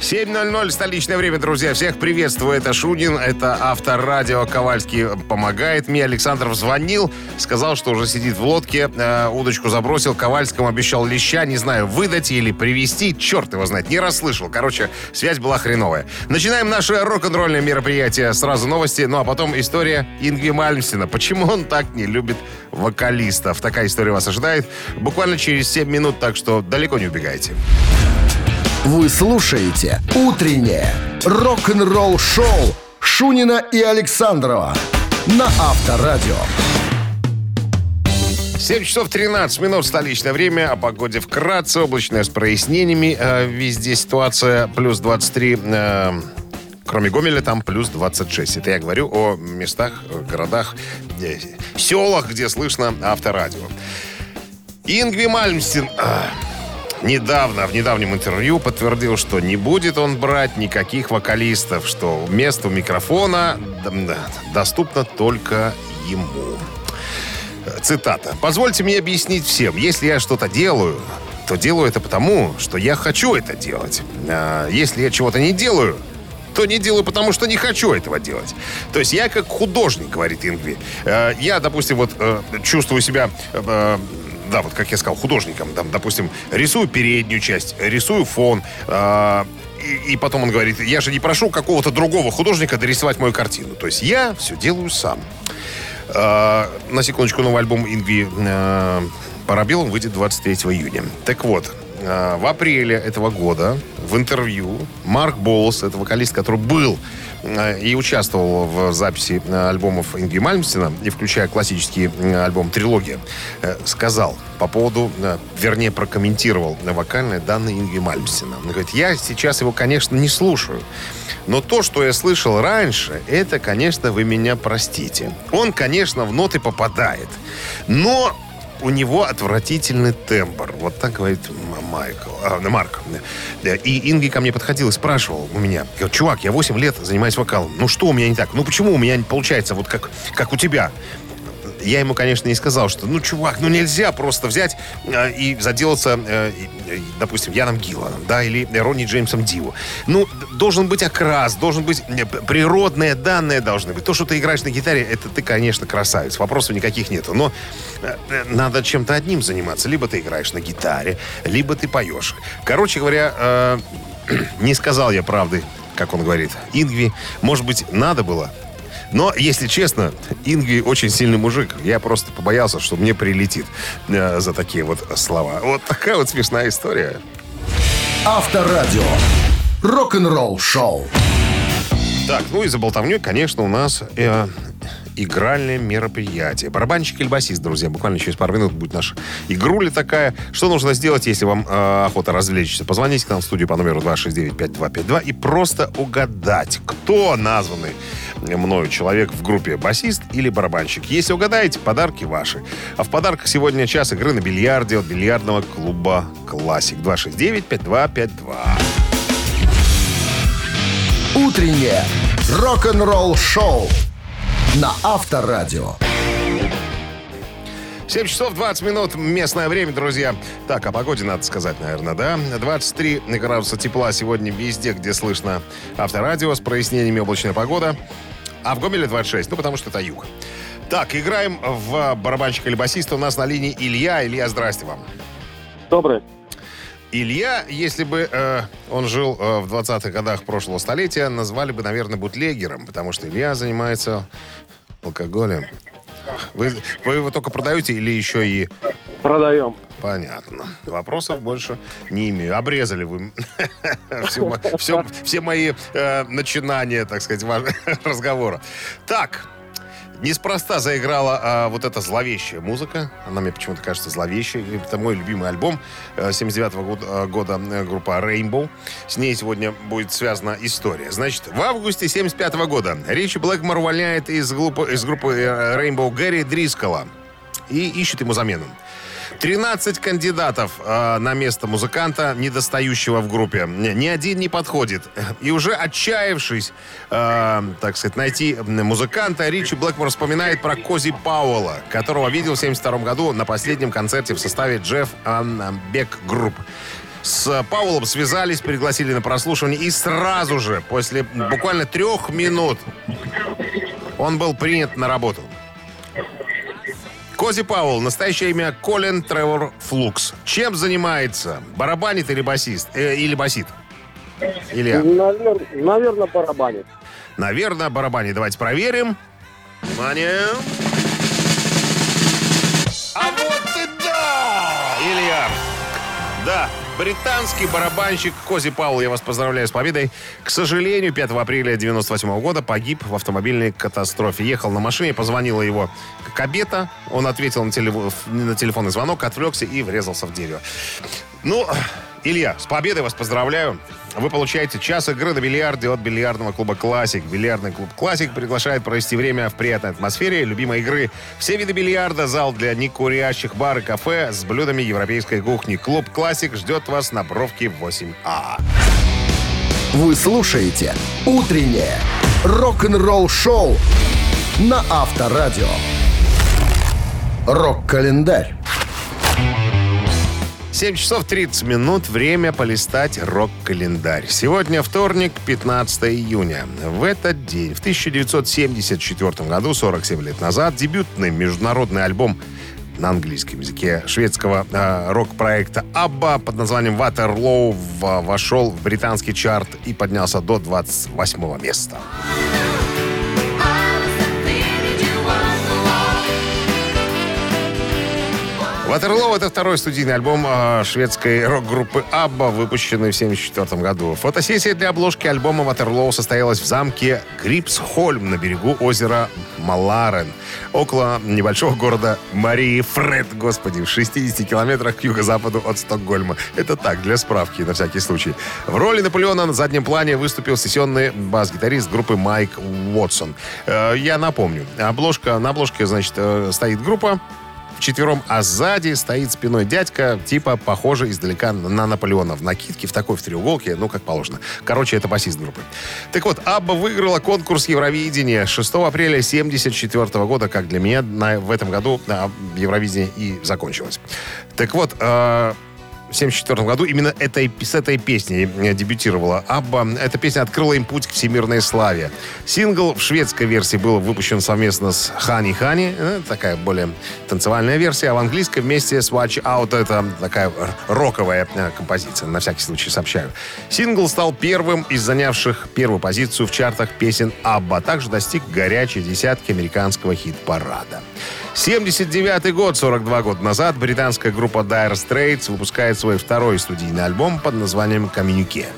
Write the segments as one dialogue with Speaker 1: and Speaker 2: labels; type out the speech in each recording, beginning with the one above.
Speaker 1: 7.00 столичное время, друзья. Всех приветствую. Это Шунин, это авторадио. Ковальский помогает мне. Александров звонил, сказал, что уже сидит в лодке, э, удочку забросил. Ковальскому обещал леща, не знаю, выдать или привезти. Черт его знает, не расслышал. Короче, связь была хреновая. Начинаем наше рок-н-ролльное мероприятие. Сразу новости, ну а потом история Ингви Мальмсена. Почему он так не любит вокалистов? Такая история вас ожидает буквально через 7 минут, так что далеко не убегайте.
Speaker 2: Вы слушаете «Утреннее рок-н-ролл-шоу» Шунина и Александрова на Авторадио.
Speaker 1: 7 часов 13 минут столичное время. О погоде вкратце. Облачная с прояснениями. Э, везде ситуация плюс 23. Э, кроме Гомеля, там плюс 26. Это я говорю о местах, городах, селах, где слышно авторадио. Ингви Мальмстин... Э, недавно, в недавнем интервью подтвердил, что не будет он брать никаких вокалистов, что место у микрофона доступно только ему. Цитата. «Позвольте мне объяснить всем, если я что-то делаю, то делаю это потому, что я хочу это делать. А если я чего-то не делаю, то не делаю, потому что не хочу этого делать. То есть я как художник, говорит Ингви. А, я, допустим, вот э, чувствую себя э, да, вот как я сказал, художником, там, допустим, рисую переднюю часть, рисую фон, э, и, и потом он говорит, я же не прошу какого-то другого художника дорисовать мою картину. То есть я все делаю сам. Э, на секундочку, новый альбом Ингви э, Парабеллум выйдет 23 июня. Так вот, в апреле этого года в интервью Марк Болс, это вокалист, который был и участвовал в записи э, альбомов Ингви Мальмстена, и включая классический э, альбом «Трилогия», сказал по поводу, вернее, прокомментировал вокальные данные Ингви Мальмстена. Он говорит, я сейчас его, конечно, не слушаю, но то, что я слышал раньше, это, конечно, вы меня простите. Он, конечно, в ноты попадает, но у него отвратительный тембр. Вот так говорит Майкл, а, Марк. И Инги ко мне подходил и спрашивал у меня, говорит, чувак, я 8 лет занимаюсь вокалом. Ну что у меня не так? Ну почему у меня не получается вот как, как у тебя? Я ему, конечно, не сказал, что, ну, чувак, ну нельзя просто взять э, и заделаться, э, э, допустим, Яном Гилланом, да, или Ронни Джеймсом Диву. Ну, должен быть окрас, должен быть э, природные данные должны быть. То, что ты играешь на гитаре, это ты, конечно, красавец, вопросов никаких нету. Но надо чем-то одним заниматься. Либо ты играешь на гитаре, либо ты поешь. Короче говоря, не сказал я правды, как он говорит. Ингви, может быть, надо было, но, если честно, Ингви очень сильный мужик. Я просто побоялся, что мне прилетит э, за такие вот слова. Вот такая вот смешная история.
Speaker 2: Авторадио. Рок-н-ролл шоу.
Speaker 1: Так, ну и за болтовней, конечно, у нас э, игральное мероприятие. Барабанщик или басист, друзья. Буквально через пару минут будет наша игруля такая. Что нужно сделать, если вам э, охота развлечься? Позвоните к нам в студию по номеру 269-5252 и просто угадать, кто названный мною человек в группе басист или барабанщик. Если угадаете, подарки ваши. А в подарках сегодня час игры на бильярде от бильярдного клуба «Классик». 269-5252.
Speaker 2: Утреннее рок-н-ролл шоу на Авторадио.
Speaker 1: 7 часов 20 минут местное время, друзья. Так, о погоде надо сказать, наверное, да? 23 градуса тепла сегодня везде, где слышно авторадио с прояснениями облачная погода. А в Гомеле 26, ну, потому что это юг. Так, играем в барабанщика или басиста. У нас на линии Илья. Илья, здрасте вам.
Speaker 3: Добрый.
Speaker 1: Илья, если бы э, он жил э, в 20-х годах прошлого столетия, назвали бы, наверное, бутлегером, потому что Илья занимается алкоголем. Вы, вы его только продаете или еще и...
Speaker 3: Продаем.
Speaker 1: Понятно. Вопросов больше не имею. Обрезали вы все, мои э, начинания, так сказать, разговора. Так, Неспроста заиграла а, вот эта зловещая музыка. Она мне почему-то кажется зловещей. Это мой любимый альбом 79 -го года, э, года э, группа Rainbow. С ней сегодня будет связана история. Значит, в августе 75 -го года Ричи Блэкмор увольняет из, глупо, из группы э, Rainbow Гэри Дрискола и ищет ему замену. 13 кандидатов э, на место музыканта, недостающего в группе. Ни один не подходит. И уже отчаявшись, э, так сказать, найти музыканта, Ричи Блэкмор вспоминает про Кози Пауэлла, которого видел в 72 году на последнем концерте в составе Джефф Beck Group. С Пауэллом связались, пригласили на прослушивание, и сразу же, после буквально трех минут, он был принят на работу. Кози Пауэлл, настоящее имя Колин Тревор Флукс. Чем занимается? Барабанит или басист? Э, или басит? Илья?
Speaker 3: Навер... Наверное, барабанит.
Speaker 1: Наверное, барабанит. Давайте проверим. Внимание. А вот и да! Илья. Да, британский барабанщик Кози Пауэлл, я вас поздравляю с победой. К сожалению, 5 апреля 98 года погиб в автомобильной катастрофе. Ехал на машине, позвонила его кабета. Он ответил на, телеф... на телефонный звонок, отвлекся и врезался в дерево. Ну, Илья, с победой вас поздравляю. Вы получаете час игры на бильярде от бильярдного клуба «Классик». Бильярдный клуб «Классик» приглашает провести время в приятной атмосфере любимой игры. Все виды бильярда, зал для некурящих, бар и кафе с блюдами европейской кухни. Клуб «Классик» ждет вас на бровке 8А.
Speaker 2: Вы слушаете «Утреннее рок-н-ролл-шоу» на Авторадио. Рок-календарь.
Speaker 1: 7 часов 30 минут. Время полистать рок-календарь. Сегодня вторник, 15 июня. В этот день, в 1974 году, 47 лет назад, дебютный международный альбом на английском языке шведского э, рок-проекта ABBA под названием Waterloo вошел в британский чарт и поднялся до 28 места. Ватерлоу — это второй студийный альбом э, шведской рок-группы ABBA, выпущенный в 1974 году. Фотосессия для обложки альбома Ватерлоу состоялась в замке Грипсхольм на берегу озера Маларен, около небольшого города Марии Фред, господи, в 60 километрах к юго-западу от Стокгольма. Это так, для справки, на всякий случай. В роли Наполеона на заднем плане выступил сессионный бас-гитарист группы Майк Уотсон. Э, я напомню, обложка, на обложке, значит, э, стоит группа, вчетвером, а сзади стоит спиной дядька, типа похожий издалека на Наполеона в накидке, в такой в треуголке, ну, как положено. Короче, это басист группы. Так вот, Абба выиграла конкурс Евровидения 6 апреля 1974 года, как для меня на, в этом году на Евровидение и закончилось. Так вот, э, 1974 году именно этой, с этой песней дебютировала Абба. Эта песня открыла им путь к всемирной славе. Сингл в шведской версии был выпущен совместно с Хани Хани. Э, такая более танцевальная версия. А в английской вместе с Watch Out это такая роковая э, композиция. На всякий случай сообщаю. Сингл стал первым из занявших первую позицию в чартах песен Абба. Также достиг горячей десятки американского хит-парада. 79 год, 42 года назад, британская группа Dire Straits выпускает свой второй студийный альбом под названием «Коммюнике».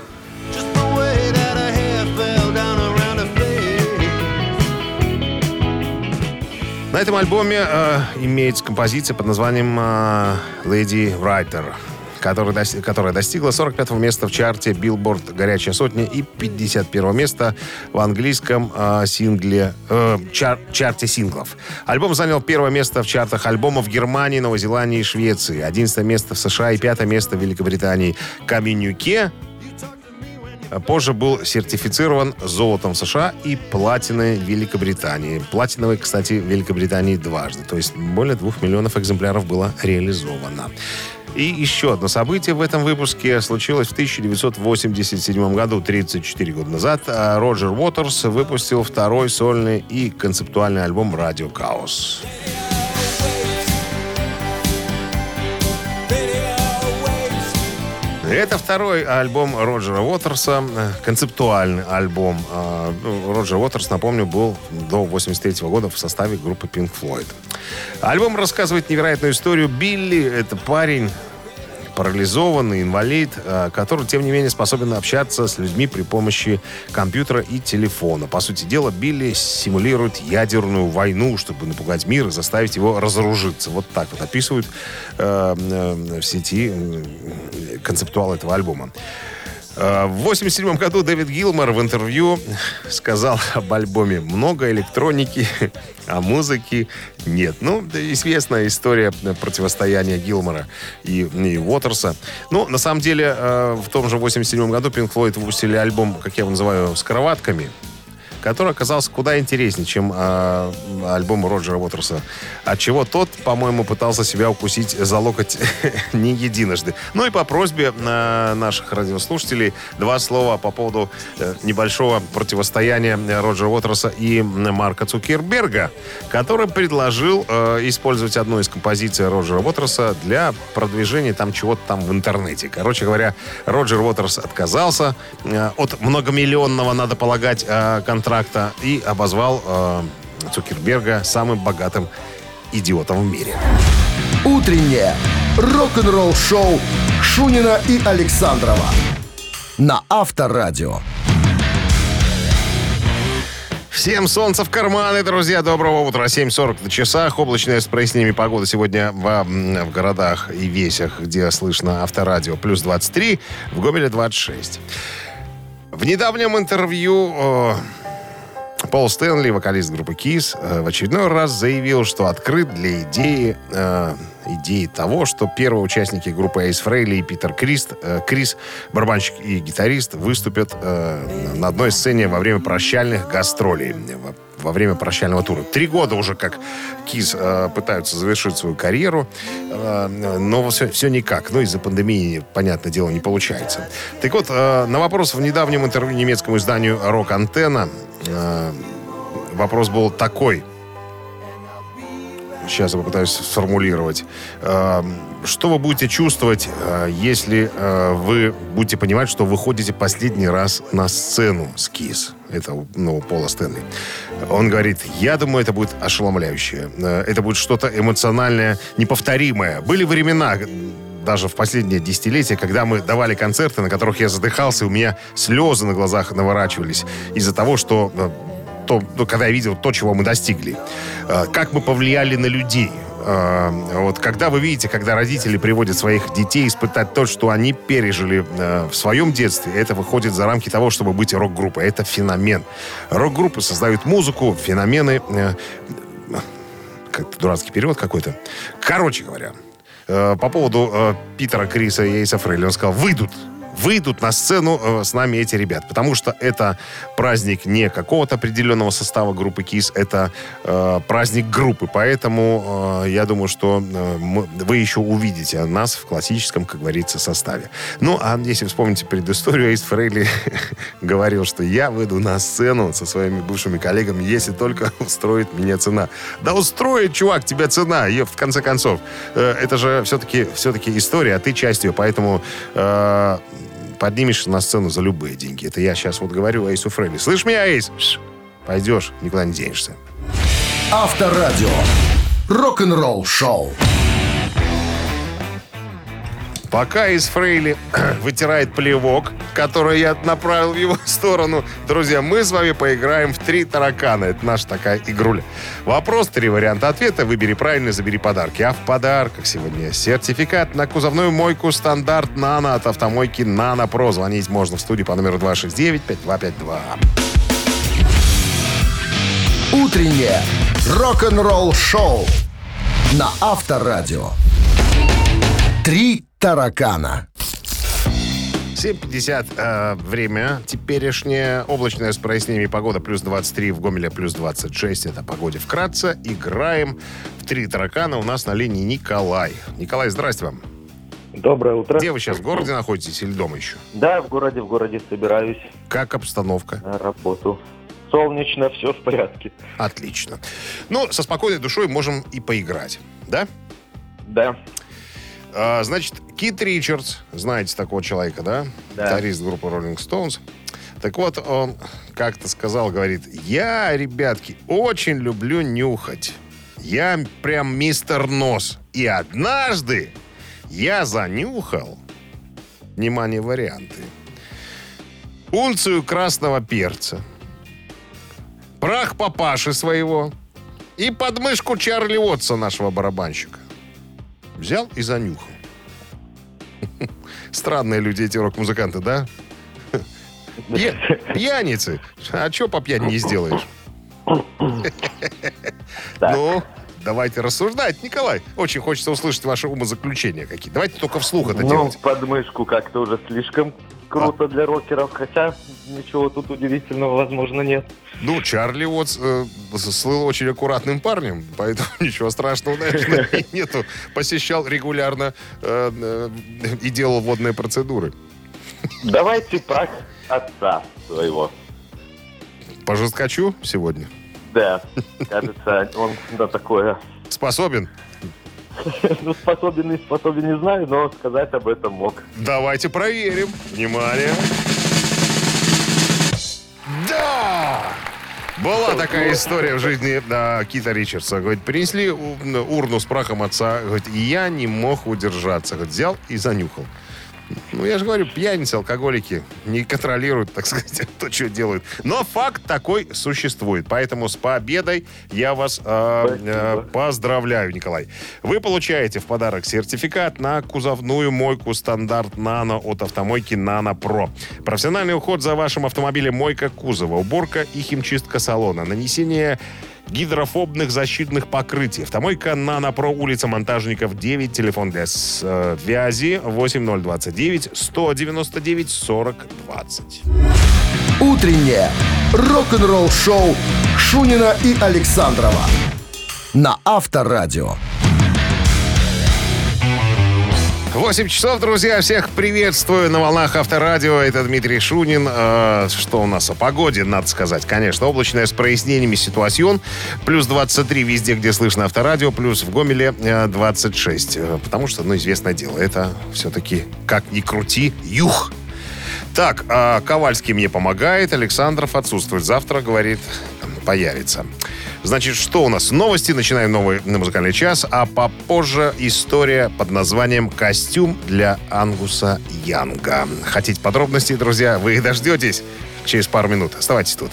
Speaker 1: На этом альбоме э, имеется композиция под названием э, «Lady Writer» который, которая достигла 45-го места в чарте Billboard «Горячая сотня» и 51-го места в английском э, сингле, э, чар, чарте синглов. Альбом занял первое место в чартах альбомов Германии, Новой Зеландии и Швеции, 11 место в США и 5 место в Великобритании. «Каменюке» позже был сертифицирован золотом США и платиной Великобритании. Платиновый, кстати, Великобритании дважды. То есть более двух миллионов экземпляров было реализовано. И еще одно событие в этом выпуске случилось в 1987 году, 34 года назад. А Роджер Уотерс выпустил второй сольный и концептуальный альбом «Радио Хаос». Это второй альбом Роджера Уотерса, концептуальный альбом. А, ну, Роджер Уотерс, напомню, был до 83 года в составе группы Pink Floyd. Альбом рассказывает невероятную историю Билли. Это парень, парализованный инвалид, э, который, тем не менее, способен общаться с людьми при помощи компьютера и телефона. По сути дела, Билли симулирует ядерную войну, чтобы напугать мир и заставить его разоружиться. Вот так вот описывают э, э, в сети концептуал этого альбома. Э, В 87 году Дэвид Гилмор в интервью сказал об альбоме «Много электроники, а музыки нет». Ну, известная история противостояния Гилмора и, и Уотерса. Ну, на самом деле, э, в том же 87 году Pink Floyd выпустили альбом, как я его называю, с кроватками который оказался куда интереснее, чем э, альбом Роджера Уотерса. Отчего тот, по-моему, пытался себя укусить за локоть не единожды. Ну и по просьбе э, наших радиослушателей два слова по поводу э, небольшого противостояния Роджера Уотерса и Марка Цукерберга, который предложил э, использовать одну из композиций Роджера Уотерса для продвижения там чего-то там в интернете. Короче говоря, Роджер Уотерс отказался э, от многомиллионного, надо полагать, э, контракта и обозвал э, Цукерберга самым богатым идиотом в мире.
Speaker 2: Утреннее рок-н-ролл-шоу Шунина и Александрова на Авторадио.
Speaker 1: Всем солнца в карманы, друзья. Доброго утра. 7.40 на часах. Облачная с прояснениями погода сегодня в, в городах и весях, где слышно авторадио. Плюс 23, в Гомеле 26. В недавнем интервью э, Пол Стэнли, вокалист группы Kiss, э, в очередной раз заявил, что открыт для идеи, э, идеи того, что первые участники группы Эйс Фрейли и Питер Крист, э, Крис, барабанщик и гитарист, выступят э, на одной сцене во время прощальных гастролей, во, время прощального тура. Три года уже как Кис э, пытаются завершить свою карьеру, э, но все, все никак. Ну, из-за пандемии, понятное дело, не получается. Так вот, э, на вопрос в недавнем интервью немецкому изданию «Рок Антенна» э, вопрос был такой. Сейчас я попытаюсь сформулировать. Э, Что вы будете чувствовать, э, если э, вы будете понимать, что вы ходите последний раз на сцену с КИС? Это ну, Пола Стэнли. Он говорит, я думаю, это будет ошеломляющее. Это будет что-то эмоциональное, неповторимое. Были времена, даже в последнее десятилетие, когда мы давали концерты, на которых я задыхался, у меня слезы на глазах наворачивались из-за того, что э, то, ну, когда я видел то, чего мы достигли. Э, Как мы повлияли на людей. Э, Вот когда вы видите, когда родители приводят своих детей испытать то, что они пережили в своем детстве, это выходит за рамки того, чтобы быть рок-группой. Это феномен. Рок-группы создают музыку, феномены... Как-то дурацкий перевод какой-то. Короче говоря, по поводу э, Питера Криса и Эйса Фрейли, он сказал, выйдут выйдут на сцену э, с нами эти ребят. Потому что это праздник не какого-то определенного состава группы КИС, это э, праздник группы. Поэтому э, я думаю, что э, мы- вы еще увидите нас в классическом, как говорится, составе. Ну, а если вспомните предысторию, Эйс Фрейли говорил, что я выйду на сцену со своими бывшими коллегами, если только устроит меня цена. Да устроит, чувак, тебя цена, ее в конце концов. Э, это же все-таки все-таки история, а ты часть ее, поэтому э, поднимешься на сцену за любые деньги. Это я сейчас вот говорю Эйсу Фрейли. Слышь меня, Эйс? Пойдешь, никуда не денешься.
Speaker 2: Авторадио. Рок-н-ролл-шоу.
Speaker 1: Пока из Фрейли вытирает плевок, который я направил в его сторону, друзья, мы с вами поиграем в три таракана. Это наша такая игруля. Вопрос, три варианта ответа. Выбери правильно, забери подарки. А в подарках сегодня сертификат на кузовную мойку стандарт «Нано» от автомойки «Нано Про». Звонить можно в студию по номеру 269-5252.
Speaker 2: Утреннее рок-н-ролл-шоу на Авторадио. Три таракана.
Speaker 1: 7.50 э, время. Теперешнее облачное с прояснениями погода плюс 23, в Гомеле плюс 26. Это погоде вкратце. Играем в три таракана. У нас на линии Николай. Николай, здрасте вам.
Speaker 3: Доброе утро.
Speaker 1: Где вы сейчас, в городе находитесь или дома еще?
Speaker 3: Да, в городе, в городе собираюсь
Speaker 1: Как обстановка?
Speaker 3: на работу. Солнечно, все в порядке.
Speaker 1: Отлично. Ну, со спокойной душой можем и поиграть. Да?
Speaker 3: Да,
Speaker 1: А, значит, Кит Ричардс, знаете такого человека, да?
Speaker 3: Да.
Speaker 1: Гитарист группы Rolling Stones. Так вот, он как-то сказал, говорит, я, ребятки, очень люблю нюхать. Я прям мистер нос. И однажды я занюхал, внимание, варианты, унцию красного перца, прах папаши своего и подмышку Чарли Уотса, нашего барабанщика. Взял и занюхал. Странные люди эти рок-музыканты, да? Пья- Пьяницы. А что по пьяни не сделаешь? Ну, давайте рассуждать, Николай. Очень хочется услышать ваши умозаключения какие. Давайте только вслух это
Speaker 3: Ну,
Speaker 1: делать.
Speaker 3: подмышку как-то уже слишком круто для рокеров, хотя ничего тут удивительного, возможно, нет.
Speaker 1: Ну, Чарли вот э, слыл очень аккуратным парнем, поэтому ничего страшного, наверное, нету. Посещал регулярно э, э, и делал водные процедуры.
Speaker 3: Давайте прах отца своего.
Speaker 1: По жесткачу сегодня.
Speaker 3: Да, кажется, он на такое
Speaker 1: Способен?
Speaker 3: ну, способен и способен не знаю, но сказать об этом мог.
Speaker 1: Давайте проверим. Внимание. Да! Была такая история в жизни да, Кита Ричардса. Говорит, принесли урну с прахом отца. Говорит, я не мог удержаться. Говорит, взял и занюхал. Ну, я же говорю, пьяницы, алкоголики не контролируют, так сказать, то, что делают. Но факт такой существует. Поэтому с победой я вас э, э, поздравляю, Николай. Вы получаете в подарок сертификат на кузовную мойку стандарт «Нано» от автомойки «Нано Про». Профессиональный уход за вашим автомобилем «Мойка кузова», уборка и химчистка салона, нанесение гидрофобных защитных покрытий. Автомойка «Нано Про», улица Монтажников, 9, телефон для связи 8029 199 40 20.
Speaker 2: Утреннее рок-н-ролл-шоу Шунина и Александрова на Авторадио.
Speaker 1: 8 часов, друзья. Всех приветствую на волнах Авторадио. Это Дмитрий Шунин. Э, что у нас о погоде, надо сказать. Конечно, облачная с прояснениями ситуацион. Плюс 23 везде, где слышно Авторадио. Плюс в Гомеле э, 26. Э, Потому что, ну, известное дело, это все-таки, как ни крути, юг. Так, а Ковальский мне помогает, Александров отсутствует. Завтра, говорит, появится. Значит, что у нас? Новости, начинаем новый музыкальный час, а попозже история под названием «Костюм для Ангуса Янга». Хотите подробностей, друзья? Вы их дождетесь через пару минут. Оставайтесь тут.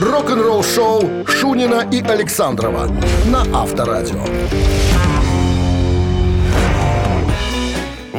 Speaker 2: Рок-н-ролл-шоу Шунина и Александрова на Авторадио.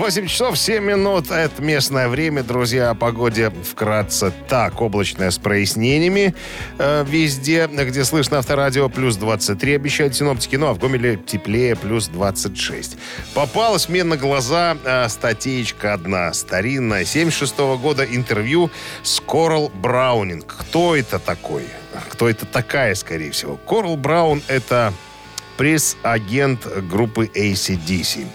Speaker 1: 8 часов 7 минут. Это местное время, друзья. О погоде вкратце так. Облачное с прояснениями э, везде, где слышно авторадио. Плюс 23 обещают синоптики. Ну, а в Гомеле теплее. Плюс 26. Попалась мне на глаза э, статейка одна. Старинная. 76 года интервью с Корал Браунинг. Кто это такой? Кто это такая, скорее всего? Корал Браун — это пресс-агент группы ACDC.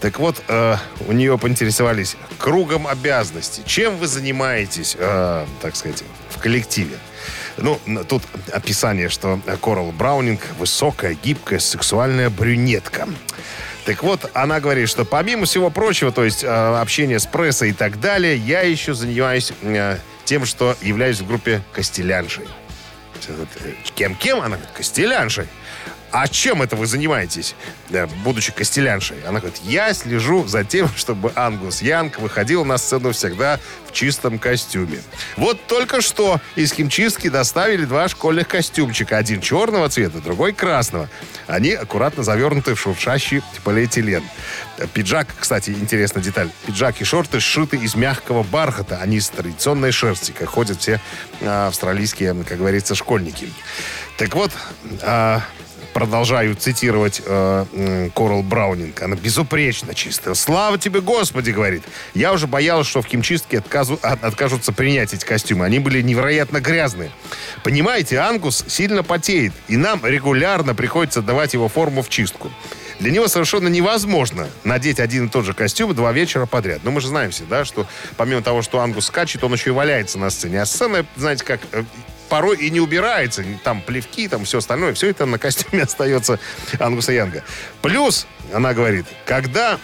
Speaker 1: Так вот, э, у нее поинтересовались кругом обязанностей. Чем вы занимаетесь, э, так сказать, в коллективе? Ну, тут описание, что Корал Браунинг высокая, гибкая, сексуальная брюнетка. Так вот, она говорит, что помимо всего прочего, то есть э, общения с прессой и так далее, я еще занимаюсь э, тем, что являюсь в группе Костеляншей. Кем-кем? Она говорит, Костеляншей. А чем это вы занимаетесь, э, будучи костеляншей? Она говорит, я слежу за тем, чтобы Ангус Янг выходил на сцену всегда в чистом костюме. Вот только что из химчистки доставили два школьных костюмчика. Один черного цвета, другой красного. Они аккуратно завернуты в шуршащий полиэтилен. Э, Пиджак, кстати, интересная деталь. Пиджак и шорты сшиты из мягкого бархата, а не из традиционной шерсти, как ходят все а, австралийские, как говорится, школьники. Так вот, а, продолжаю цитировать э, м, Корал Браунинг. Она безупречно чистая. Слава тебе, Господи, говорит. Я уже боялась, что в химчистке отказу- от- откажутся принять эти костюмы. Они были невероятно грязные. Понимаете, Ангус сильно потеет, и нам регулярно приходится давать его форму в чистку. Для него совершенно невозможно надеть один и тот же костюм два вечера подряд. Но мы же знаем все, да, что помимо того, что Ангус скачет, он еще и валяется на сцене. А сцена, знаете, как э, порой и не убирается. Там плевки, там все остальное. Все это на костюме остается Ангуса Янга. Плюс, она говорит, когда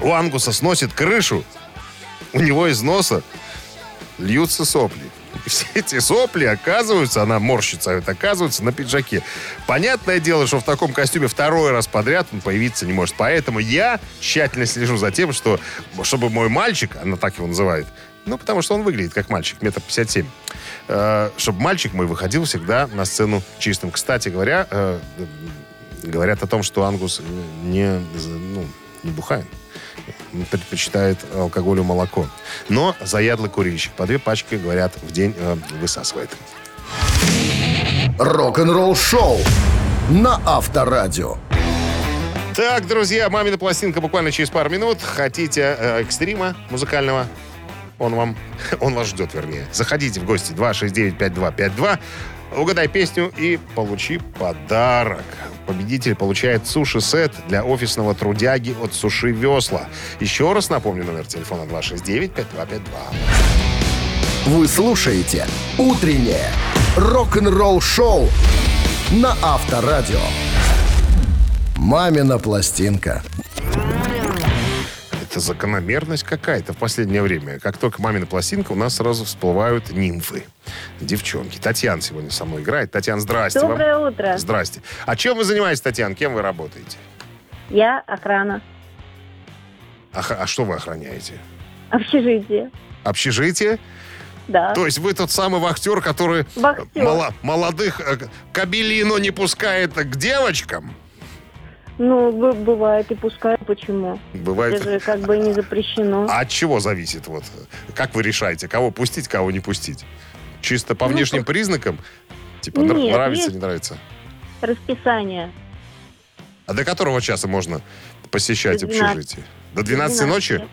Speaker 1: у Ангуса сносит крышу, у него из носа льются сопли. И все эти сопли оказываются, она морщится, это оказывается на пиджаке. Понятное дело, что в таком костюме второй раз подряд он появиться не может. Поэтому я тщательно слежу за тем, что, чтобы мой мальчик, она так его называет, ну, потому что он выглядит как мальчик, метр пятьдесят семь. Э, чтобы мальчик мой выходил всегда на сцену чистым. Кстати говоря, э, говорят о том, что Ангус не, ну, не бухает. предпочитает алкоголю молоко. Но заядлый курильщик по две пачки, говорят, в день э, высасывает.
Speaker 2: Рок-н-ролл шоу на Авторадио.
Speaker 1: Так, друзья, мамина пластинка буквально через пару минут. Хотите э, экстрима музыкального? Он вам, он вас ждет, вернее. Заходите в гости 269-5252, угадай песню и получи подарок. Победитель получает суши-сет для офисного трудяги от Суши Весла. Еще раз напомню номер телефона 269-5252.
Speaker 2: Вы слушаете «Утреннее рок-н-ролл-шоу» на Авторадио. «Мамина пластинка».
Speaker 1: Это закономерность какая-то в последнее время. Как только мамина пластинка, у нас сразу всплывают нимфы. Девчонки. Татьяна сегодня со мной играет. Татьяна, здрасте. вам.
Speaker 4: Доброе утро.
Speaker 1: Здрасте. А чем вы занимаетесь, Татьяна? Кем вы работаете?
Speaker 4: Я охрана.
Speaker 1: А, а что вы охраняете?
Speaker 4: Общежитие.
Speaker 1: Общежитие?
Speaker 4: Да.
Speaker 1: То есть вы тот самый вахтер, который
Speaker 4: Вахтер.
Speaker 1: мало- молодых э, кабелину не пускает к девочкам?
Speaker 4: Ну, бывает и пускай, почему?
Speaker 1: Бывает.
Speaker 4: Это же как бы не запрещено.
Speaker 1: А от чего зависит? Вот как вы решаете, кого пустить, кого не пустить? Чисто по
Speaker 4: Ну,
Speaker 1: внешним
Speaker 4: по-
Speaker 1: признакам? Типа
Speaker 4: Нет,
Speaker 1: нравится, не нравится?
Speaker 4: Расписание.
Speaker 1: А до которого часа можно посещать
Speaker 4: 12.
Speaker 1: общежитие? До 12 ночи?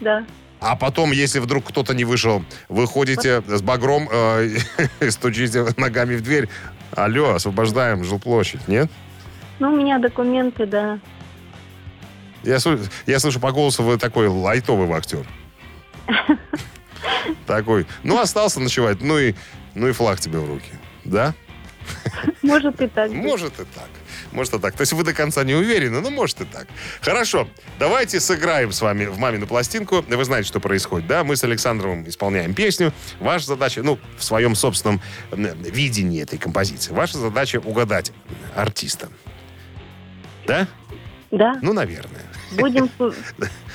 Speaker 4: Да.
Speaker 1: А потом, если вдруг кто-то не вышел, вы ходите с багром э, и стучите ногами в дверь. Алло, освобождаем жилплощадь, нет?
Speaker 4: Ну, у меня документы, да.
Speaker 1: Я, слышу, я слышу по голосу, вы такой лайтовый актер. Такой. Ну, остался ночевать, ну и, ну и флаг тебе в руки. Да?
Speaker 4: Может и так.
Speaker 1: Может и так. Может и так. То есть вы до конца не уверены, но может и так. Хорошо. Давайте сыграем с вами в «Мамину пластинку». Вы знаете, что происходит, да? Мы с Александровым исполняем песню. Ваша задача, ну, в своем собственном видении этой композиции, ваша задача угадать артиста. Да?
Speaker 4: Да.
Speaker 1: Ну, наверное.
Speaker 4: Будем...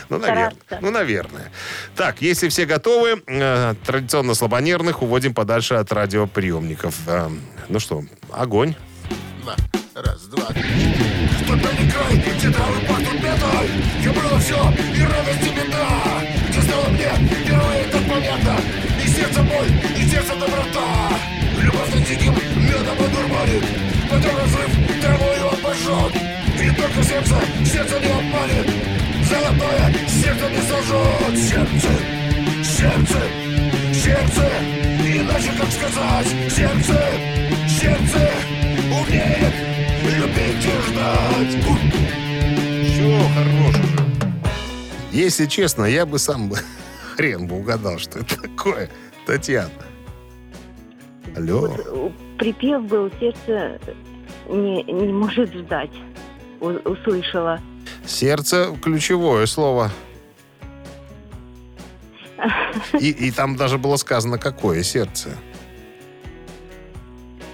Speaker 1: Ну, наверное. Ну, наверное. Так, если все готовы, э, традиционно слабонервных уводим подальше от радиоприемников. Э, ну что, огонь.
Speaker 2: Раз, два,
Speaker 5: Кто-то не край, где травы пахнут метой Я было все, и радость, и беда Где стало мне впервые так понятно И сердце боль, и сердце доброта Любовь на диким медом одурманит Потом разрыв обожжет Сердце, сердце не обманет Золотое сердце не сожжет Сердце, сердце, сердце Иначе как сказать Сердце, сердце умеет любить и ждать
Speaker 1: Все, хорош уже. Если честно, я бы сам бы хрен бы угадал, что это такое. Татьяна. Алло.
Speaker 4: Вот, припев был, сердце не, не может ждать. Услышала.
Speaker 1: Сердце ключевое слово. И, и там даже было сказано, какое сердце.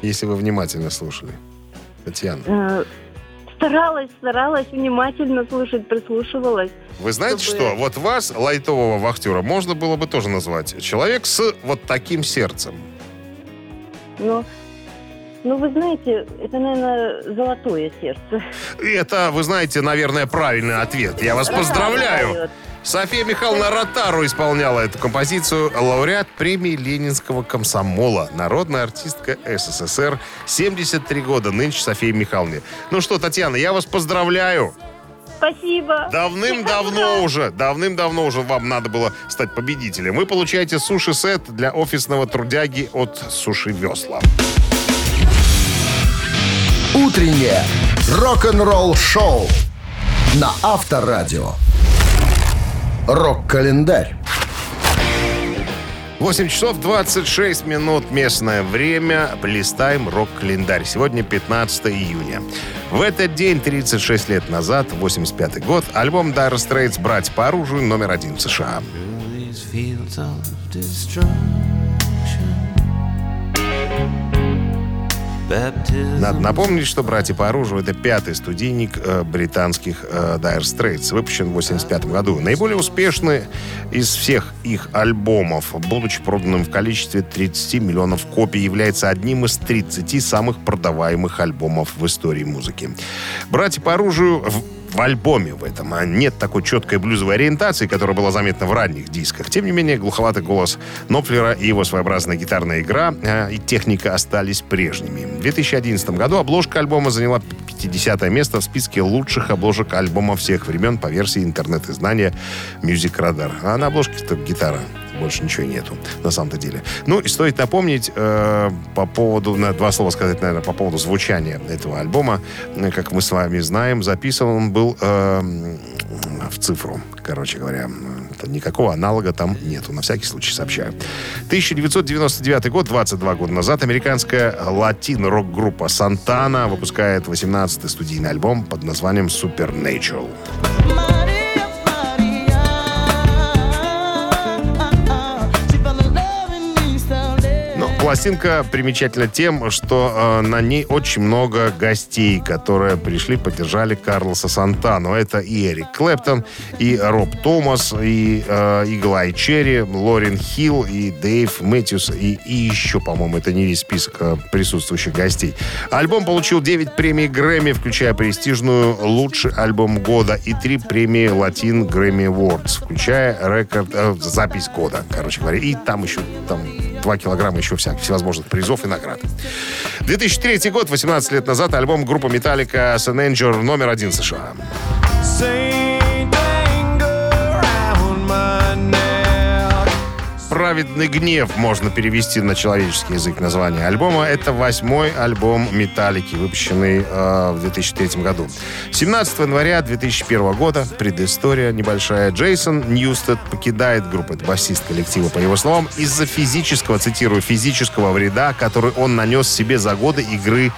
Speaker 1: Если вы внимательно слушали. Татьяна.
Speaker 4: Э, Старалась, старалась внимательно слушать, прислушивалась.
Speaker 1: Вы знаете
Speaker 4: Чтобы-
Speaker 1: что? Вот вас, лайтового вахтера, можно было бы тоже назвать. Человек с вот таким сердцем.
Speaker 4: Но, ну, вы знаете, это, наверное, золотое сердце.
Speaker 1: И это, вы знаете, наверное, правильный ответ. Я вас поздравляю.
Speaker 4: Дает.
Speaker 1: София Михайловна Ротару исполняла эту композицию. Лауреат премии Ленинского комсомола. Народная артистка СССР. 73 года нынче София Михайловна. Ну что, Татьяна, я вас поздравляю.
Speaker 4: Спасибо.
Speaker 1: Давным-давно уже, давным-давно уже вам надо было стать победителем. Вы получаете суши-сет для офисного трудяги от Суши Весла.
Speaker 2: Утреннее рок-н-ролл-шоу на Авторадио. Рок-календарь.
Speaker 1: 8 часов 26 минут местное время. Листаем рок-календарь. Сегодня 15 июня. В этот день, 36 лет назад, 85 год, альбом Dire Straits «Брать по оружию» номер один в США. Надо напомнить, что «Братья по оружию» — это пятый студийник э, британских э, Dire Straits, выпущен в 85 году. Наиболее успешный из всех их альбомов, будучи проданным в количестве 30 миллионов копий, является одним из 30 самых продаваемых альбомов в истории музыки. «Братья по оружию» в альбоме в этом а нет такой четкой блюзовой ориентации, которая была заметна в ранних дисках. Тем не менее, глуховатый голос Нопфлера и его своеобразная гитарная игра э, и техника остались прежними. В 2011 году обложка альбома заняла 50 место в списке лучших обложек альбома всех времен по версии интернет-издания Music Radar. А на обложке-то гитара больше ничего нету, на самом-то деле. Ну, и стоит напомнить э, по поводу, на два слова сказать, наверное, по поводу звучания этого альбома. Как мы с вами знаем, записан он был э, в цифру, короче говоря. Никакого аналога там нету, на всякий случай сообщаю. 1999 год, 22 года назад, американская латин-рок-группа Сантана выпускает 18-й студийный альбом под названием Supernatural. Пластинка примечательна тем, что э, на ней очень много гостей, которые пришли, поддержали Карлоса Сантану. Это и Эрик Клэптон, и Роб Томас, и э, Игл-Ай Черри, Лорен Хилл, и Дэйв Мэтьюс, и, и еще, по-моему, это не весь список э, присутствующих гостей. Альбом получил 9 премий Грэмми, включая престижную «Лучший альбом года» и 3 премии Latin Grammy Awards, включая рекорд, э, запись года, короче говоря. И там еще там 2 килограмма еще всяких всевозможных призов и наград. 2003 год, 18 лет назад, альбом группы Металлика Sun Anger номер один США. «Праведный гнев» можно перевести на человеческий язык название альбома. Это восьмой альбом «Металлики», выпущенный э, в 2003 году. 17 января 2001 года, предыстория небольшая, Джейсон Ньюстед покидает группу, это басист коллектива, по его словам, из-за физического, цитирую, физического вреда, который он нанес себе за годы игры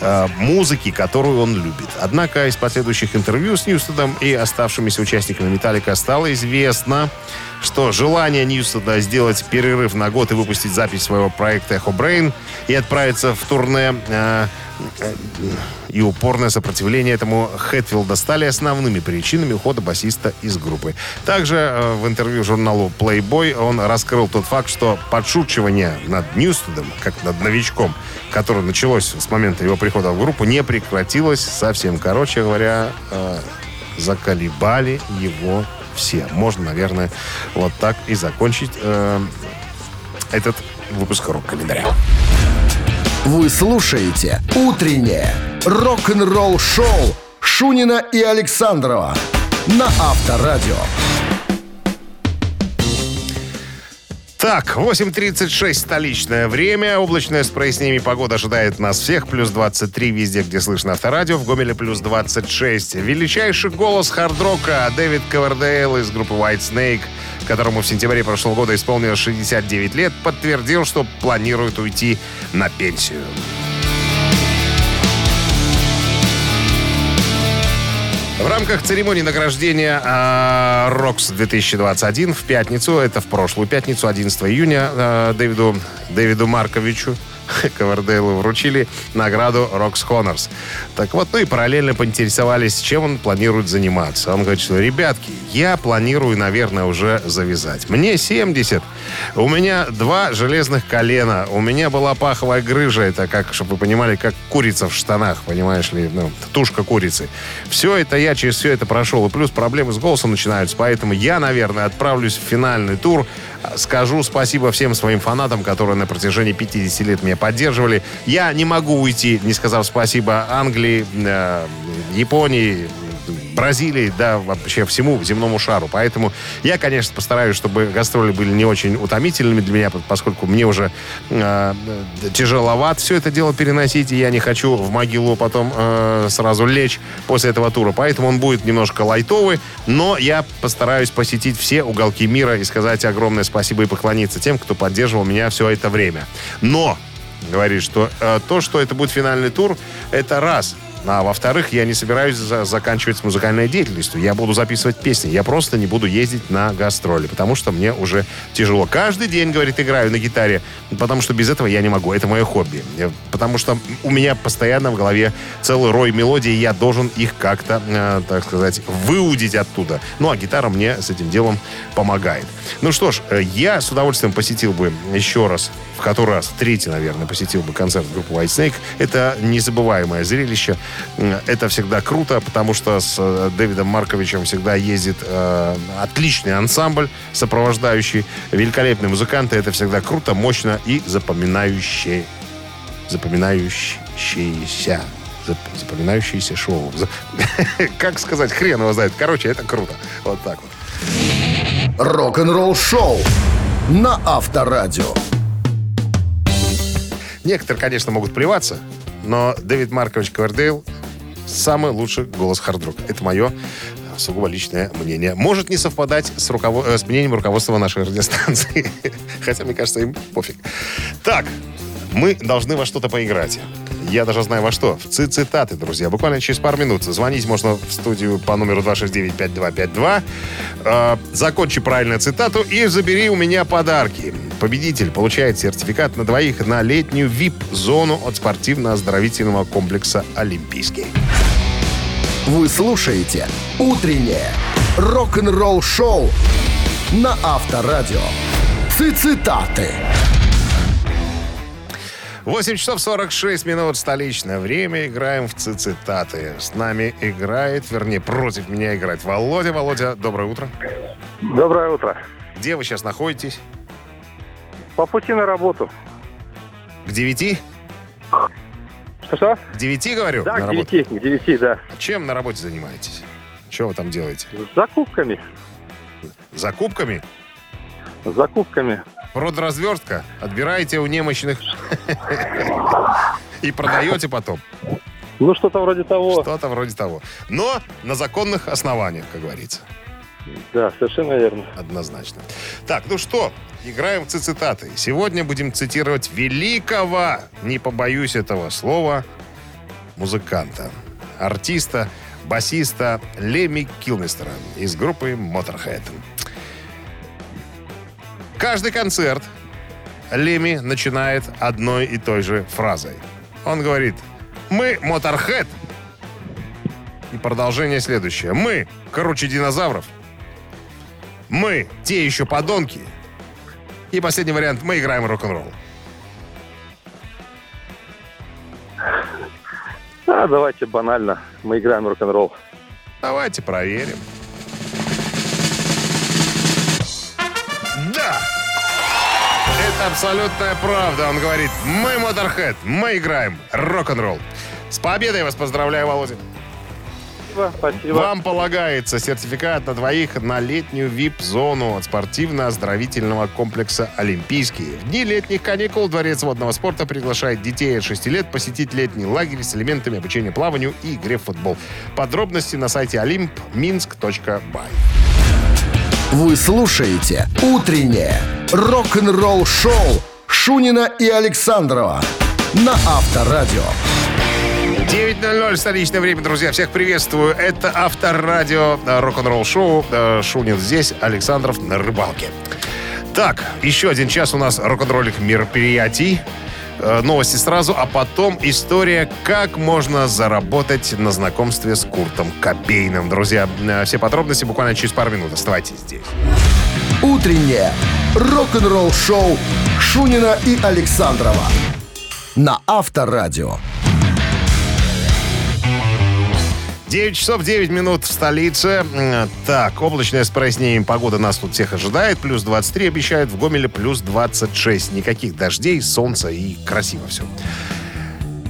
Speaker 1: э, музыки, которую он любит. Однако из последующих интервью с Ньюстедом и оставшимися участниками «Металлика» стало известно, что желание Ньюстеда сделать перерыв на год и выпустить запись своего проекта «Echobrain» и отправиться в турне э, э, и упорное сопротивление этому Хэтфилда стали основными причинами ухода басиста из группы. Также э, в интервью журналу Playboy он раскрыл тот факт, что подшучивание над Ньюстедом, как над новичком, которое началось с момента его прихода в группу, не прекратилось совсем. Короче говоря, э, заколебали его все. Можно, наверное, вот так и закончить э, этот выпуск рок-календаря.
Speaker 2: Вы слушаете «Утреннее рок-н-ролл-шоу» Шунина и Александрова на Авторадио.
Speaker 1: Так, 8.36 столичное время. Облачная с прояснениями погода ожидает нас всех. Плюс 23 везде, где слышно авторадио. В Гомеле плюс 26. Величайший голос хард-рока Дэвид Ковердейл из группы White Snake, которому в сентябре прошлого года исполнилось 69 лет, подтвердил, что планирует уйти на пенсию. В рамках церемонии награждения а, «Рокс 2021» в пятницу, это в прошлую пятницу, 11 июня, а, Дэвиду, Дэвиду Марковичу Ковердейлу вручили награду Рокс Honors. Так вот, ну и параллельно поинтересовались, чем он планирует заниматься. Он говорит, что, ребятки, я планирую, наверное, уже завязать. Мне 70, у меня два железных колена, у меня была паховая грыжа, это как, чтобы вы понимали, как курица в штанах, понимаешь ли, ну, тушка курицы. Все это я через все это прошел, и плюс проблемы с голосом начинаются, поэтому я, наверное, отправлюсь в финальный тур, скажу спасибо всем своим фанатам, которые на протяжении 50 лет меня поддерживали. Я не могу уйти, не сказав спасибо Англии, э, Японии, Бразилии, да, вообще всему земному шару. Поэтому я, конечно, постараюсь, чтобы гастроли были не очень утомительными для меня, поскольку мне уже э, тяжеловато все это дело переносить, и я не хочу в могилу потом э, сразу лечь после этого тура. Поэтому он будет немножко лайтовый, но я постараюсь посетить все уголки мира и сказать огромное спасибо и поклониться тем, кто поддерживал меня все это время. Но говорит, что э, то, что это будет финальный тур, это раз. А во-вторых, я не собираюсь за- заканчивать с музыкальной деятельностью. Я буду записывать песни. Я просто не буду ездить на гастроли, потому что мне уже тяжело. Каждый день, говорит, играю на гитаре, потому что без этого я не могу. Это мое хобби. Потому что у меня постоянно в голове целый рой мелодий, и я должен их как-то, э, так сказать, выудить оттуда. Ну, а гитара мне с этим делом помогает. Ну что ж, э, я с удовольствием посетил бы еще раз в который раз, третий, наверное, посетил бы концерт группы White Snake. Это незабываемое зрелище. Это всегда круто, потому что с э, Дэвидом Марковичем всегда ездит э, отличный ансамбль, сопровождающий великолепные музыканты. Это всегда круто, мощно и запоминающее. Запоминающееся. Зап- Запоминающееся шоу. Как сказать, хрен его знает. Короче, это круто. Вот так вот.
Speaker 2: Рок-н-ролл шоу на Авторадио.
Speaker 1: Некоторые, конечно, могут плеваться, но Дэвид Маркович Ковердейл самый лучший голос хард-рока. Это мое э, сугубо личное мнение. Может не совпадать с, руково- э, с мнением руководства нашей радиостанции. Хотя, мне кажется, им пофиг. Так, мы должны во что-то поиграть. Я даже знаю во что. В ци- цитаты, друзья. Буквально через пару минут. Звонить можно в студию по номеру 269-5252. Э, закончи правильную цитату и забери у меня подарки. Победитель получает сертификат на двоих на летнюю VIP-зону от спортивно-оздоровительного комплекса «Олимпийский».
Speaker 2: Вы слушаете «Утреннее рок-н-ролл шоу» на Авторадио. Цитаты.
Speaker 1: 8 часов 46 минут столичное время. Играем в ци- цитаты. С нами играет, вернее, против меня играет Володя. Володя, доброе утро.
Speaker 3: Доброе утро.
Speaker 1: Где вы сейчас находитесь?
Speaker 3: По пути на работу.
Speaker 1: К 9?
Speaker 3: Что-что?
Speaker 1: К 9, говорю,
Speaker 3: Да, к? 9, к 9, да.
Speaker 1: Чем на работе занимаетесь? Что вы там делаете?
Speaker 3: С закупками.
Speaker 1: Закупками?
Speaker 3: С закупками.
Speaker 1: Продразвертка? Отбираете у немощных и продаете потом?
Speaker 3: Ну, что-то вроде того.
Speaker 1: Что-то вроде того. Но на законных основаниях, как говорится.
Speaker 3: Да, совершенно верно.
Speaker 1: Однозначно. Так, ну что, играем в цитаты. Сегодня будем цитировать великого, не побоюсь этого слова, музыканта, артиста, басиста Леми Килмистера из группы Motorhead. Каждый концерт Леми начинает одной и той же фразой. Он говорит, мы Motorhead. И продолжение следующее. Мы, короче, динозавров. Мы те еще подонки. И последний вариант. Мы играем рок-н-ролл.
Speaker 3: А, давайте банально. Мы играем рок-н-ролл.
Speaker 1: Давайте проверим. Это абсолютная правда. Он говорит, мы Motorhead, мы играем рок-н-ролл. С победой вас поздравляю, Володя.
Speaker 3: Спасибо, спасибо.
Speaker 1: Вам полагается сертификат на двоих на летнюю VIP-зону от спортивно-оздоровительного комплекса «Олимпийский». В дни летних каникул Дворец водного спорта приглашает детей от 6 лет посетить летний лагерь с элементами обучения плаванию и игре в футбол. Подробности на сайте olympminsk.by.
Speaker 2: Вы слушаете «Утреннее рок-н-ролл-шоу» Шунина и Александрова на Авторадио.
Speaker 1: 9.00 столичное время, друзья. Всех приветствую. Это Авторадио рок-н-ролл шоу. Шунин здесь, Александров на рыбалке. Так, еще один час у нас рок-н-роллик мероприятий. Э, Новости сразу, а потом история, как можно заработать на знакомстве с Куртом Кобейном. Друзья, э, все подробности буквально через пару минут. Оставайтесь здесь.
Speaker 2: «Утреннее рок-н-ролл-шоу» Шунина и Александрова на Авторадио.
Speaker 1: 9 часов 9 минут в столице. Так, облачное с прояснением погода нас тут всех ожидает. Плюс 23 обещают, в Гомеле плюс 26. Никаких дождей, солнца и красиво все.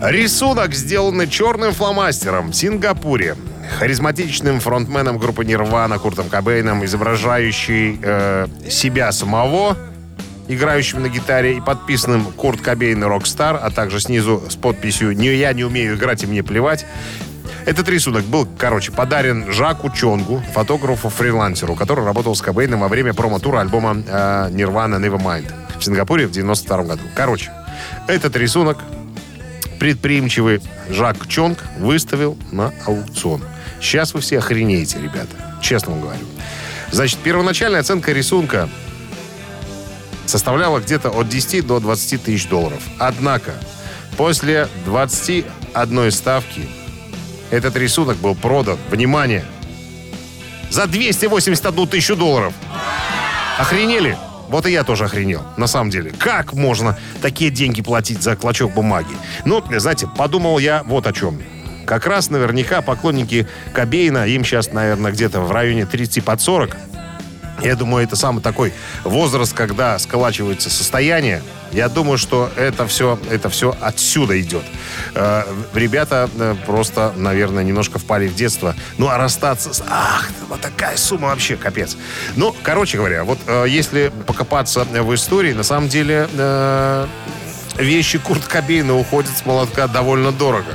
Speaker 1: Рисунок, сделанный черным фломастером в Сингапуре. Харизматичным фронтменом группы Нирвана Куртом Кобейном, изображающий э, себя самого, играющим на гитаре и подписанным Курт Кобейн rock star, а также снизу с подписью «Не я не умею играть и мне плевать». Этот рисунок был, короче, подарен Жаку Чонгу, фотографу-фрилансеру, который работал с Кобейном во время промо-тура альбома э, Nirvana Nevermind в Сингапуре в 92 году. Короче, этот рисунок предприимчивый Жак Чонг выставил на аукцион. Сейчас вы все охренеете, ребята. Честно вам говорю. Значит, первоначальная оценка рисунка составляла где-то от 10 до 20 тысяч долларов. Однако, после 21 ставки этот рисунок был продан, внимание, за 281 тысячу долларов. Охренели? Вот и я тоже охренел, на самом деле. Как можно такие деньги платить за клочок бумаги? Ну, знаете, подумал я вот о чем. Как раз наверняка поклонники Кобейна, им сейчас, наверное, где-то в районе 30 под 40, я думаю, это самый такой возраст, когда сколачивается состояние. Я думаю, что это все, это все отсюда идет. Э, ребята э, просто, наверное, немножко впали в детство. Ну, а расстаться с... Ах, вот такая сумма вообще, капец. Ну, короче говоря, вот э, если покопаться в истории, на самом деле э, вещи Курт Кобейна уходят с молотка довольно дорого.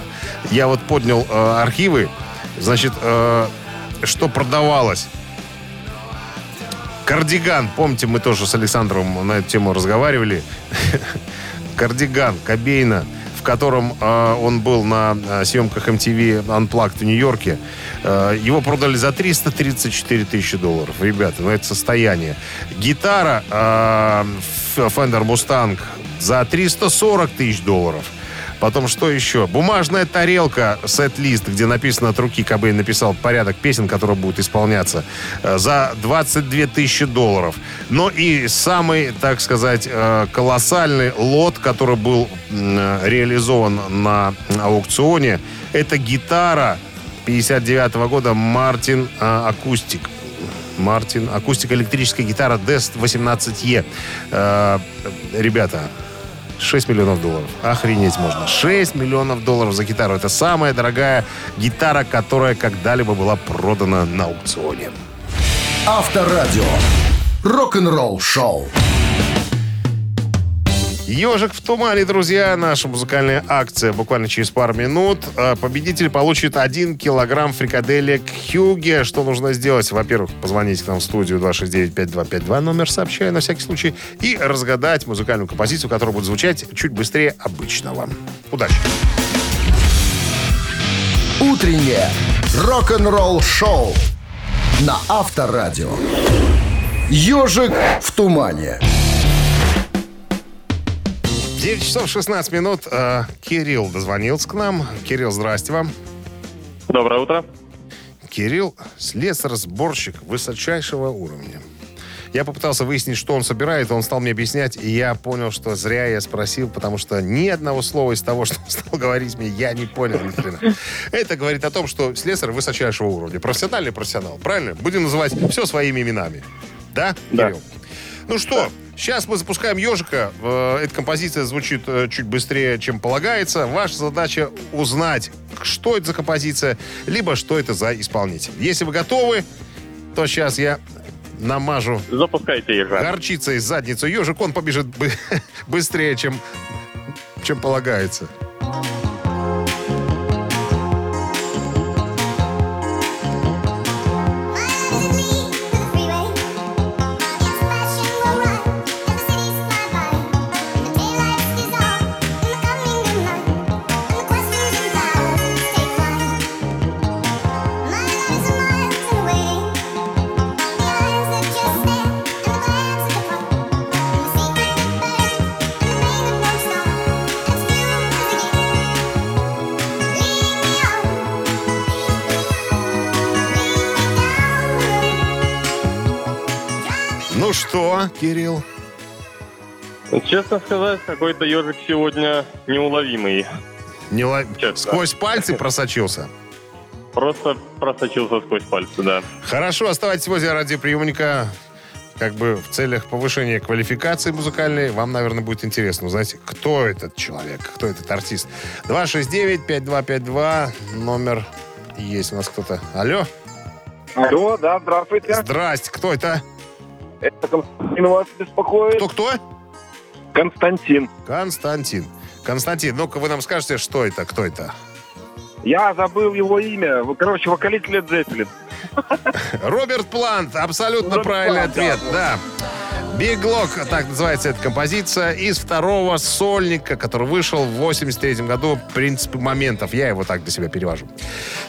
Speaker 1: Я вот поднял э, архивы, значит, э, что продавалось. Кардиган, помните, мы тоже с Александром на эту тему разговаривали. Кардиган Кобейна, в котором э, он был на э, съемках MTV Unplugged в Нью-Йорке. Э, его продали за 334 тысячи долларов. Ребята, ну это состояние. Гитара э, Fender Mustang за 340 тысяч долларов. Потом что еще? Бумажная тарелка, сет-лист, где написано от руки, Кобейн написал порядок песен, которые будут исполняться, э, за 22 тысячи долларов. Но и самый, так сказать, э, колоссальный лот, который был реализован на аукционе, это гитара 59 года Мартин э, Акустик. Мартин, акустика электрическая гитара 18E. Э, ребята, 6 миллионов долларов. Охренеть можно. 6 миллионов долларов за гитару. Это самая дорогая гитара, которая когда-либо была продана на аукционе.
Speaker 2: Авторадио. Рок-н-ролл шоу.
Speaker 1: Ежик в тумане, друзья. Наша музыкальная акция буквально через пару минут. Э, Победитель получит 1 килограмм фрикаделек Хьюге. Что нужно сделать? Во-первых, позвонить к нам в студию 269-5252, номер сообщаю на всякий случай, и разгадать музыкальную композицию, которая будет звучать чуть быстрее обычного. Удачи!
Speaker 2: Утреннее рок-н-ролл шоу на Авторадио. Ежик в тумане.
Speaker 1: 9 часов 16 минут. Э, Кирилл дозвонился к нам. Кирилл, здрасте вам.
Speaker 3: Доброе утро.
Speaker 1: Кирилл – слесарь-сборщик высочайшего уровня. Я попытался выяснить, что он собирает, он стал мне объяснять, и я понял, что зря я спросил, потому что ни одного слова из того, что он стал говорить мне, я не понял ни хрена. Это говорит о том, что слесарь высочайшего уровня. Профессиональный профессионал, правильно? Будем называть все своими именами. Да,
Speaker 3: Да.
Speaker 1: Кирилл? Ну что, сейчас мы запускаем ежика. Э, Эта композиция звучит э, чуть быстрее, чем полагается. Ваша задача узнать, что это за композиция, либо что это за исполнитель. Если вы готовы, то сейчас я намажу
Speaker 3: Запускайте ежа.
Speaker 1: горчицей задницу ежик, он побежит бы- быстрее, чем, чем полагается. Кирилл?
Speaker 3: Честно сказать, какой-то ежик сегодня неуловимый.
Speaker 1: Не ла-
Speaker 3: Честно.
Speaker 1: Сквозь пальцы просочился?
Speaker 3: Просто просочился сквозь пальцы, да.
Speaker 1: Хорошо, оставайтесь возле радиоприемника. Как бы в целях повышения квалификации музыкальной вам, наверное, будет интересно узнать, кто этот человек, кто этот артист. 269-5252, номер есть у нас кто-то. Алло?
Speaker 6: Алло, да, здравствуйте.
Speaker 1: Здрасте, кто это?
Speaker 6: Это Константин вас беспокоит.
Speaker 1: Кто-кто?
Speaker 6: Константин.
Speaker 1: Константин. Константин, ну-ка вы нам скажете, что это, кто это?
Speaker 6: Я забыл его имя. Короче, вокалитель Led Zeppelin.
Speaker 1: Роберт Плант, абсолютно
Speaker 6: Роберт
Speaker 1: правильный
Speaker 6: Плант,
Speaker 1: ответ, да. Big Lock, так называется эта композиция, из второго сольника, который вышел в 83 году, «Принципы моментов». Я его так для себя перевожу.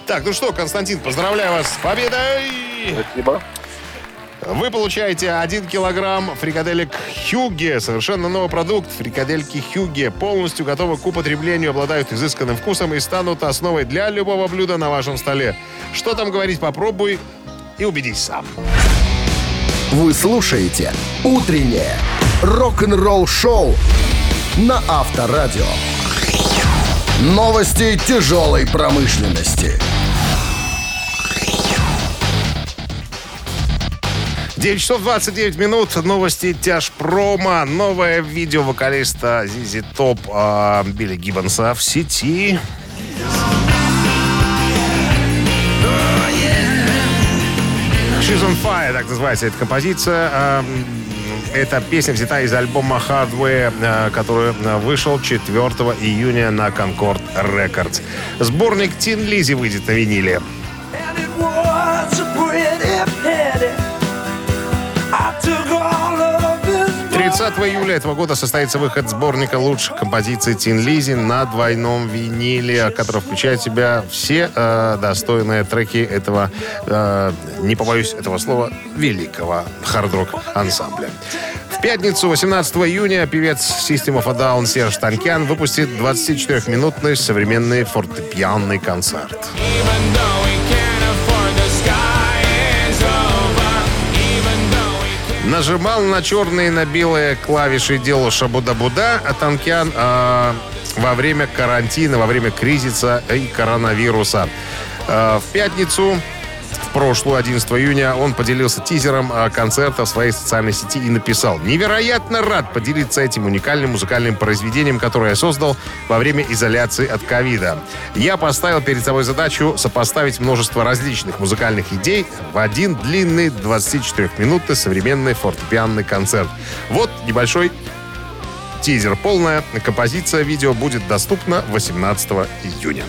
Speaker 1: Так, ну что, Константин, поздравляю вас с победой!
Speaker 6: Спасибо.
Speaker 1: Вы получаете 1 килограмм фрикаделек Хюге. Совершенно новый продукт. Фрикадельки Хюге полностью готовы к употреблению, обладают изысканным вкусом и станут основой для любого блюда на вашем столе. Что там говорить, попробуй и убедись сам.
Speaker 2: Вы слушаете «Утреннее рок-н-ролл-шоу» на Авторадио. Новости тяжелой промышленности.
Speaker 1: 9 часов 29 минут. Новости Тяжпрома. Новое видео вокалиста Зизи Топ а, Билли Гиббонса в сети. She's on Fire, так называется эта композиция. А, Эта песня взята из альбома Hardware, а, который вышел 4 июня на Concord Records. Сборник Тин Лизи выйдет на виниле. 30 июля этого года состоится выход сборника лучших композиций Тин Лизи на двойном виниле, который включает в себя все э, достойные треки этого, э, не побоюсь этого слова, великого хард-рок ансамбля. В пятницу, 18 июня, певец System of a Down Серж Танкян выпустит 24-минутный современный фортепианный концерт. Нажимал на черные и на белые клавиши делу Шабуда-Буда, а Танкян э, во время карантина, во время кризиса и коронавируса. Э, в пятницу, в прошлую, 11 июня, он поделился тизером э, концерта в своей социальной сети и написал «Невероятно рад поделиться этим уникальным музыкальным произведением, которое я создал во время изоляции от ковида. Я поставил перед собой задачу сопоставить множество различных музыкальных идей в один длинный 24-минутный современный фортепианный концерт. Вот небольшой тизер. Полная композиция видео будет доступна 18 июня.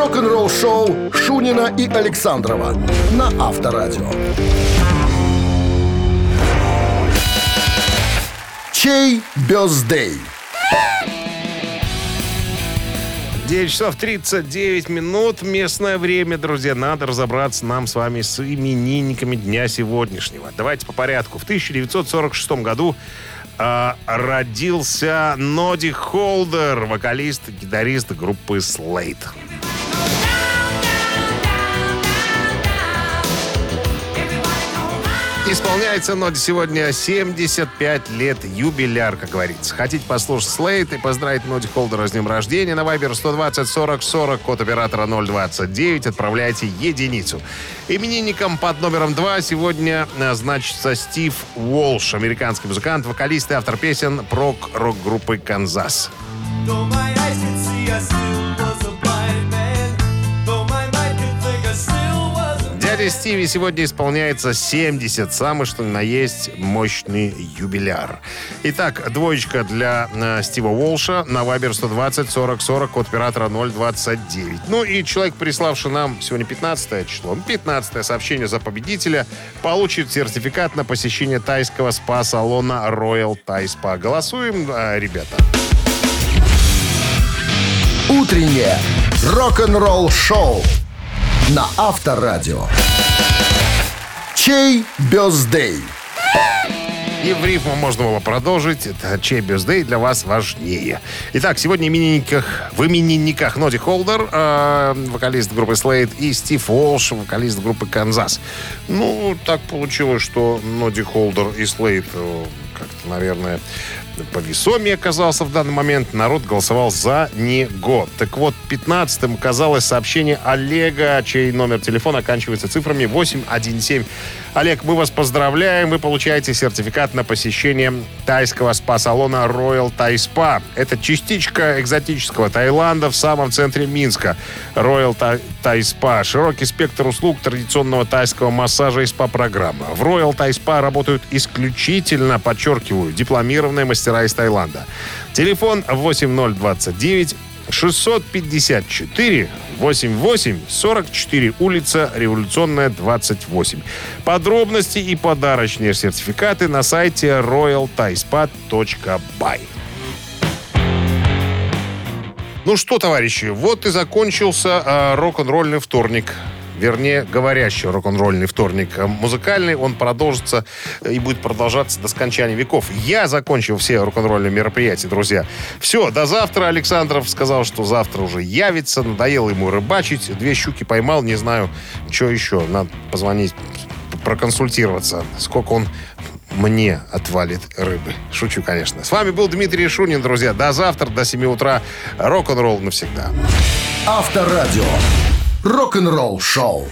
Speaker 2: Рок-н-ролл-шоу Шунина и Александрова на Авторадио. Чей бездей?
Speaker 1: 9 часов 39 минут. Местное время, друзья. Надо разобраться нам с вами с именинниками дня сегодняшнего. Давайте по порядку. В 1946 году а, родился Ноди Холдер, вокалист гитарист группы Slate. Исполняется Ноди сегодня 75 лет юбиляр, как говорится. Хотите послушать Слейт и поздравить Ноди Холдера с днем рождения? На Вайбер 120 40 40, код оператора 029, отправляйте единицу. Именинником под номером 2 сегодня значится Стив Уолш, американский музыкант, вокалист и автор песен прок-рок-группы «Канзас». Дяде Стиви сегодня исполняется 70, самый что ни на есть мощный юбиляр. Итак, двоечка для э, Стива Уолша на Вайбер 120 40 40, код оператора 029. Ну и человек, приславший нам сегодня 15 число, 15 сообщение за победителя, получит сертификат на посещение тайского спа-салона Royal Thai Spa. Голосуем, э, ребята.
Speaker 2: Утреннее рок-н-ролл-шоу на Авторадио. Чей бездей?
Speaker 1: И в рифму можно было продолжить. Это чей бюздей для вас важнее. Итак, сегодня именинниках, в именинниках Ноди Холдер, э, вокалист группы Slade, и Стив Уолш, вокалист группы Канзас. Ну, так получилось, что Ноди Холдер и Slade э, как-то, наверное, повесомее оказался в данный момент. Народ голосовал за него. Так вот, 15-м оказалось сообщение Олега, чей номер телефона оканчивается цифрами 817. Олег, мы вас поздравляем. Вы получаете сертификат на посещение тайского спа-салона Royal Thai Spa. Это частичка экзотического Таиланда в самом центре Минска. Royal Thai, Spa. Широкий спектр услуг традиционного тайского массажа и спа-программа. В Royal Thai Spa работают исключительно, подчеркиваю, дипломированные мастера из Таиланда. Телефон 8029 654 88 44 улица Революционная 28. Подробности и подарочные сертификаты на сайте royalthaispa.by. Ну что, товарищи, вот и закончился э, рок-н-ролльный вторник. Вернее, говорящий рок-н-ролльный вторник э, музыкальный. Он продолжится э, и будет продолжаться до скончания веков. Я закончил все рок-н-ролльные мероприятия, друзья. Все, до завтра. Александров сказал, что завтра уже явится. Надоело ему рыбачить. Две щуки поймал, не знаю, что еще. Надо позвонить, проконсультироваться, сколько он мне отвалит рыбы. Шучу, конечно. С вами был Дмитрий Шунин, друзья. До завтра, до 7 утра. Рок-н-ролл навсегда.
Speaker 2: Авторадио. Рок-н-ролл шоу.